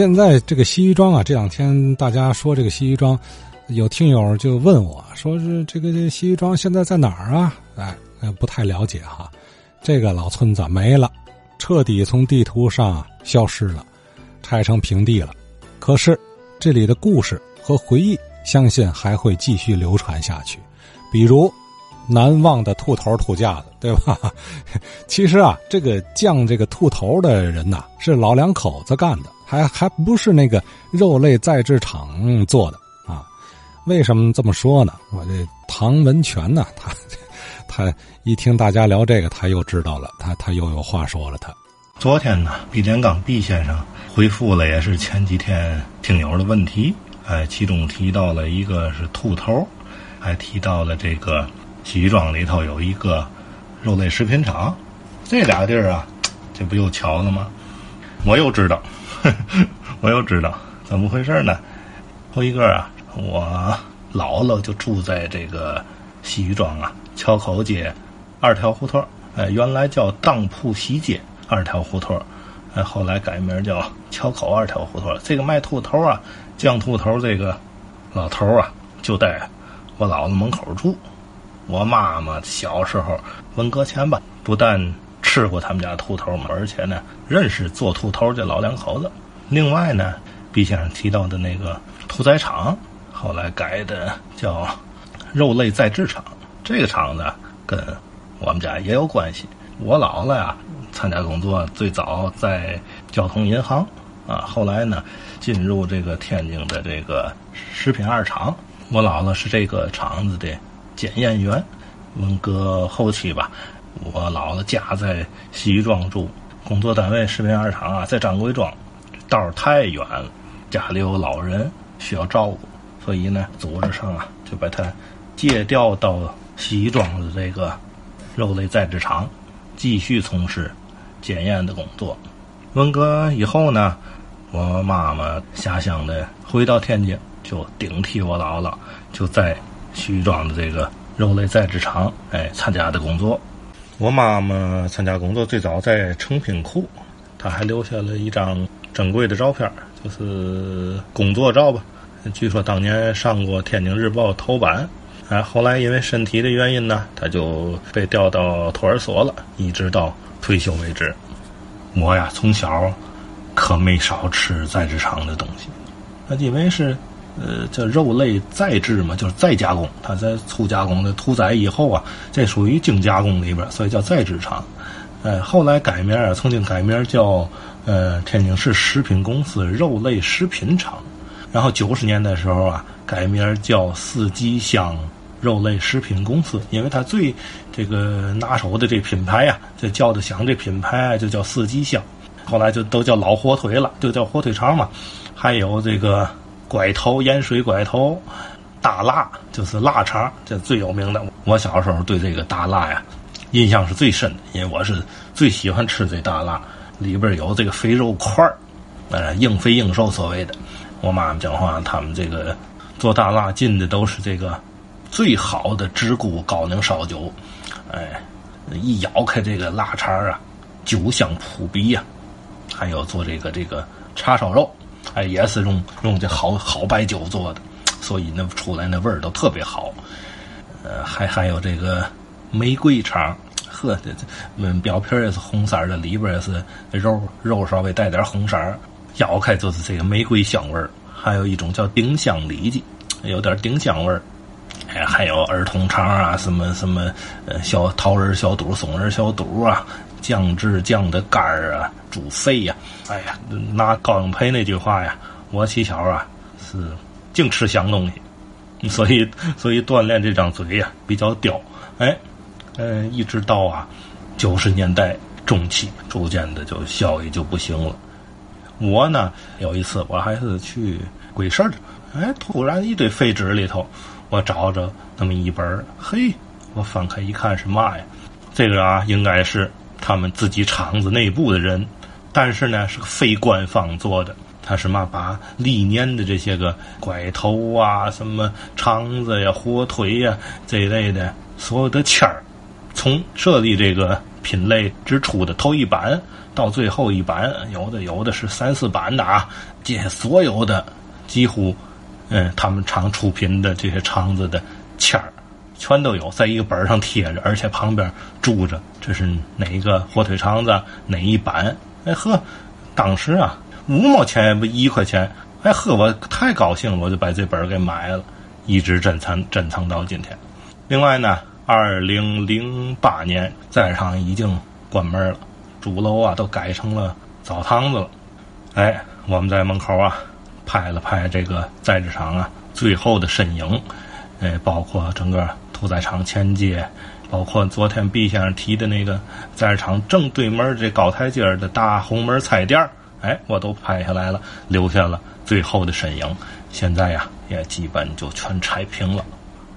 现在这个西医庄啊，这两天大家说这个西医庄，有听友就问我说是这个西医庄现在在哪儿啊？哎，不太了解哈。这个老村子没了，彻底从地图上消失了，拆成平地了。可是这里的故事和回忆，相信还会继续流传下去。比如难忘的兔头兔架子，对吧？其实啊，这个酱这个兔头的人呐，是老两口子干的。还还不是那个肉类再制厂做的啊？为什么这么说呢？我这唐文全呢，他他一听大家聊这个，他又知道了，他他又有话说了。他昨天呢，毕连刚毕先生回复了，也是前几天听友的问题，哎，其中提到了一个是兔头，还提到了这个西庄里头有一个肉类食品厂，这俩地儿啊，这不又巧了吗？我又知道。我又知道怎么回事呢？头一个啊，我姥姥就住在这个西鱼庄啊桥口街二条胡同哎，原来叫当铺西街二条胡同哎，后来改名叫桥口二条胡同这个卖兔头啊，酱兔头这个老头啊，就在我姥姥门口住。我妈妈小时候文革前吧，不但吃过他们家兔头嘛，而且呢，认识做兔头这老两口子。另外呢，毕先生提到的那个屠宰场，后来改的叫肉类再制厂。这个厂子跟我们家也有关系。我姥姥呀，参加工作最早在交通银行啊，后来呢进入这个天津的这个食品二厂。我姥姥是这个厂子的检验员。文革后期吧。我姥姥家在西庄住，工作单位食品二厂啊，在张贵庄，道太远了，家里有老人需要照顾，所以呢，组织上啊就把他借调到西庄的这个肉类再制厂，继续从事检验的工作。文革以后呢，我妈妈下乡的回到天津，就顶替我姥姥，就在西庄的这个肉类再制厂哎参加的工作。我妈妈参加工作最早在成品库，她还留下了一张珍贵的照片，就是工作照吧。据说当年上过《天津日报》头版。哎，后来因为身体的原因呢，她就被调到托儿所了，一直到退休为止。我呀，从小可没少吃在职场的东西，那因为是。呃，叫肉类再制嘛，就是再加工。它在粗加工的屠宰以后啊，这属于精加工里边，所以叫再制厂。呃，后来改名啊，曾经改名叫呃天津市食品公司肉类食品厂。然后九十年代时候啊，改名叫四季香肉类食品公司，因为它最这个拿手的这品牌呀，这叫的响这品牌就叫四季香。后来就都叫老火腿了，就叫火腿肠嘛。还有这个。拐头盐水拐头，大辣就是腊肠，这最有名的。我小时候对这个大辣呀，印象是最深的，因为我是最喜欢吃这大辣，里边有这个肥肉块儿，呃，硬肥硬瘦所谓的。我妈妈讲话，他们这个做大辣进的都是这个最好的直沽高粱烧酒，哎，一咬开这个腊肠啊，酒香扑鼻呀。还有做这个这个叉烧肉。哎，也是用用这好好白酒做的，所以那出来那味儿都特别好。呃，还还有这个玫瑰肠，呵，这这嗯表皮也是红色的，里边也是肉肉稍微带点红色咬开就是这个玫瑰香味儿。还有一种叫丁香里脊，有点丁香味儿。哎，还有儿童肠啊，什么什么呃小桃仁小肚、松仁小肚啊。酱汁酱的肝儿啊，煮肺呀，哎呀，拿高英培那句话呀，我起小啊是净吃香东西，所以所以锻炼这张嘴呀比较刁，哎，嗯，一直到啊九十年代中期，逐渐的就效益就不行了。我呢有一次我还是去鬼市儿，哎，突然一堆废纸里头，我找着那么一本嘿，我翻开一看是嘛呀？这个啊应该是。他们自己厂子内部的人，但是呢是个非官方做的。他是嘛把历年的这些个拐头啊、什么肠子呀、火腿呀这一类的所有的签儿，从设立这个品类之初的头一版到最后一版，有的有的是三四版的啊，这些所有的几乎，嗯，他们常出品的这些肠子的签儿，全都有在一个本上贴着，而且旁边注着这是哪一个火腿肠子哪一版。哎呵，当时啊，五毛钱不一块钱，哎呵，我太高兴了，我就把这本给买了，一直珍藏珍藏到今天。另外呢。二零零八年，菜市场已经关门了，主楼啊都改成了澡堂子了。哎，我们在门口啊拍了拍这个菜市场啊最后的身影，哎，包括整个屠宰场前街，包括昨天毕先生提的那个菜市场正对门这高台阶的大红门菜店哎，我都拍下来了，留下了最后的身影。现在呀，也基本就全拆平了，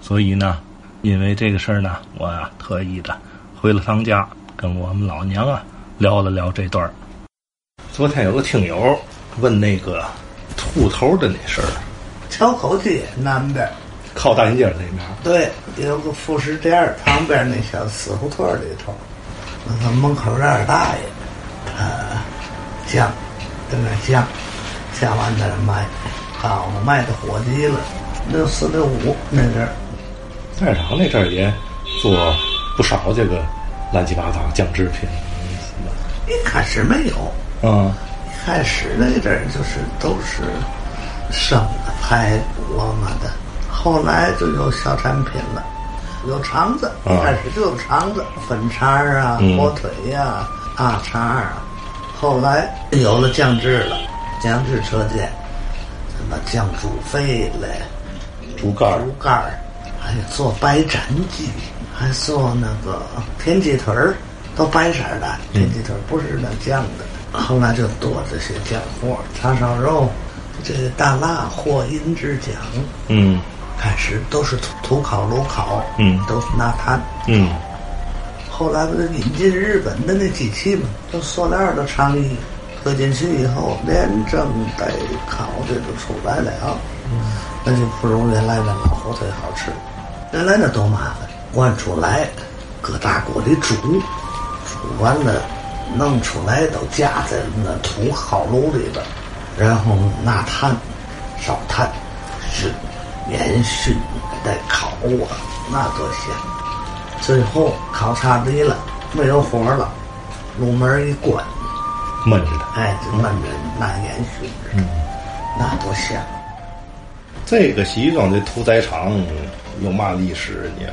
所以呢。因为这个事儿呢，我呀特意的回了趟家，跟我们老娘啊聊了聊这段昨天有个听友问那个秃头的那事儿，桥口街南边，靠大街那面。对，有个副食店旁边那小死胡同里头，那个门口那二大爷，他酱在那酱，酱完在那卖，好卖的火急了，六四六五那阵儿。菜市场那阵儿也做不少这个乱七八糟酱制品。一开始没有，嗯，一开始那阵儿就是都是生的排骨嘛的，后来就有小产品了，有肠子，一开始就有肠子，粉肠啊，火腿呀，大肠啊，后来有了酱汁了，酱汁车间，什么酱猪肺嘞，猪肝儿，猪肝儿。还做白斩鸡，还做那个田鸡腿儿，都白色的田鸡腿儿，不是那酱的。后来就多这些酱货，叉烧肉，这个大辣货银之酱。嗯，开始都是土土烤、炉烤，嗯，都是拿炭。嗯，后来不是引进日本的那机器嘛，都塑料的肠衣，搁进去以后，连蒸带烤的都出来了。嗯，那就不如原来的老火腿好吃。原来那多麻烦，灌出来，搁大锅里煮，煮完了，弄出来都夹在那土烤炉里边，然后拿炭烧炭，是烟熏再烤啊，那多香！最后烤差低了，没有火了，炉门一关，闷着的，哎，就闷着那烟熏，嗯，那多香！这个西庄的屠宰场。有嘛历史你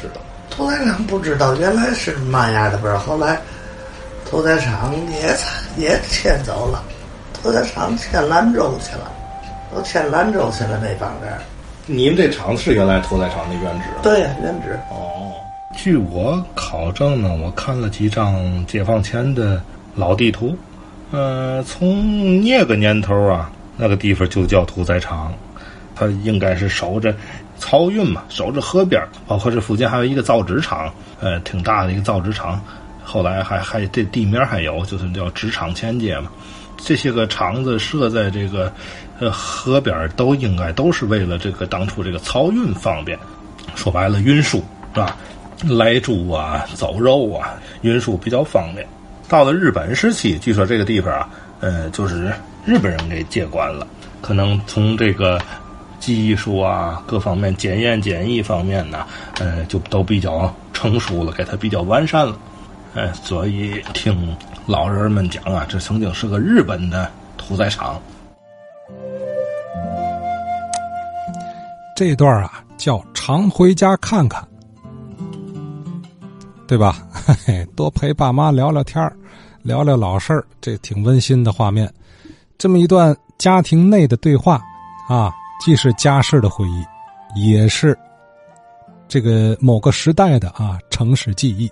知道？屠宰场不知道，原来是嘛样的儿，后来屠宰场也也迁走了，屠宰场迁兰州去了，都迁兰州去了那帮人。你们这厂子是原来屠宰场的原址？对，原址。哦，据我考证呢，我看了几张解放前的老地图，呃，从那个年头啊，那个地方就叫屠宰场，它应该是守着。漕运嘛，守着河边包括这附近还有一个造纸厂，呃，挺大的一个造纸厂。后来还还这地名还有，就是叫纸厂前街嘛。这些个厂子设在这个呃河边，都应该都是为了这个当初这个漕运方便。说白了，运输是吧？来猪啊，走肉啊，运输比较方便。到了日本时期，据说这个地方啊，呃，就是日本人给接管了，可能从这个。技术啊，各方面检验检疫方面呢，呃，就都比较成熟了，给它比较完善了，哎，所以听老人们讲啊，这曾经是个日本的屠宰场。这段啊叫常回家看看，对吧？多陪爸妈聊聊天聊聊老事儿，这挺温馨的画面。这么一段家庭内的对话啊。既是家世的回忆，也是这个某个时代的啊城市记忆。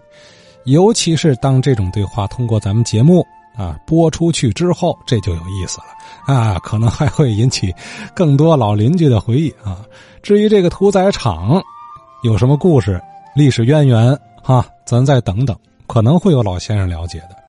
尤其是当这种对话通过咱们节目啊播出去之后，这就有意思了啊，可能还会引起更多老邻居的回忆啊。至于这个屠宰场有什么故事、历史渊源哈，咱再等等，可能会有老先生了解的。